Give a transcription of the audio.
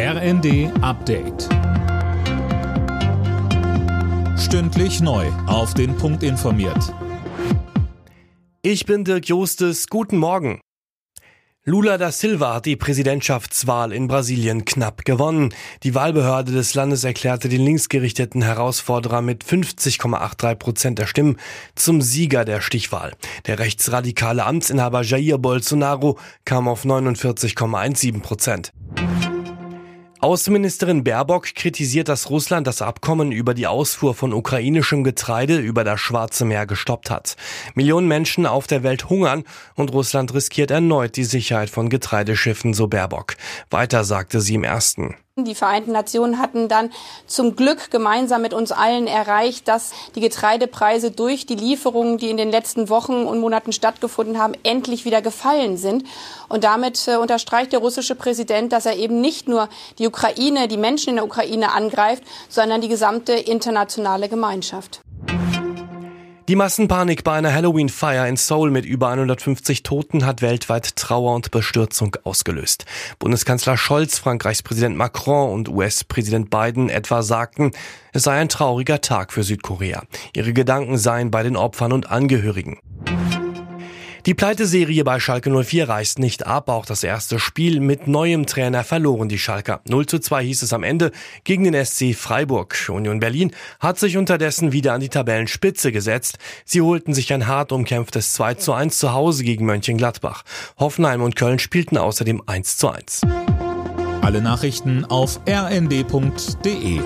RND Update. Stündlich neu. Auf den Punkt informiert. Ich bin Dirk Jostes. Guten Morgen. Lula da Silva hat die Präsidentschaftswahl in Brasilien knapp gewonnen. Die Wahlbehörde des Landes erklärte den linksgerichteten Herausforderer mit 50,83 Prozent der Stimmen zum Sieger der Stichwahl. Der rechtsradikale Amtsinhaber Jair Bolsonaro kam auf 49,17 Prozent. Außenministerin Baerbock kritisiert, dass Russland das Abkommen über die Ausfuhr von ukrainischem Getreide über das Schwarze Meer gestoppt hat. Millionen Menschen auf der Welt hungern und Russland riskiert erneut die Sicherheit von Getreideschiffen, so Baerbock. Weiter sagte sie im ersten. Die Vereinten Nationen hatten dann zum Glück gemeinsam mit uns allen erreicht, dass die Getreidepreise durch die Lieferungen, die in den letzten Wochen und Monaten stattgefunden haben, endlich wieder gefallen sind. Und damit äh, unterstreicht der russische Präsident, dass er eben nicht nur die Ukraine, die Menschen in der Ukraine angreift, sondern die gesamte internationale Gemeinschaft. Die Massenpanik bei einer Halloween-Feier in Seoul mit über 150 Toten hat weltweit Trauer und Bestürzung ausgelöst. Bundeskanzler Scholz, Frankreichs Präsident Macron und US-Präsident Biden etwa sagten, es sei ein trauriger Tag für Südkorea. Ihre Gedanken seien bei den Opfern und Angehörigen. Die Pleiteserie bei Schalke 04 reißt nicht ab. Auch das erste Spiel mit neuem Trainer verloren die Schalker. 0 zu 2 hieß es am Ende gegen den SC Freiburg. Union Berlin hat sich unterdessen wieder an die Tabellenspitze gesetzt. Sie holten sich ein hart umkämpftes 2 zu 1 zu Hause gegen Mönchengladbach. Hoffenheim und Köln spielten außerdem 1 zu 1. Alle Nachrichten auf rnd.de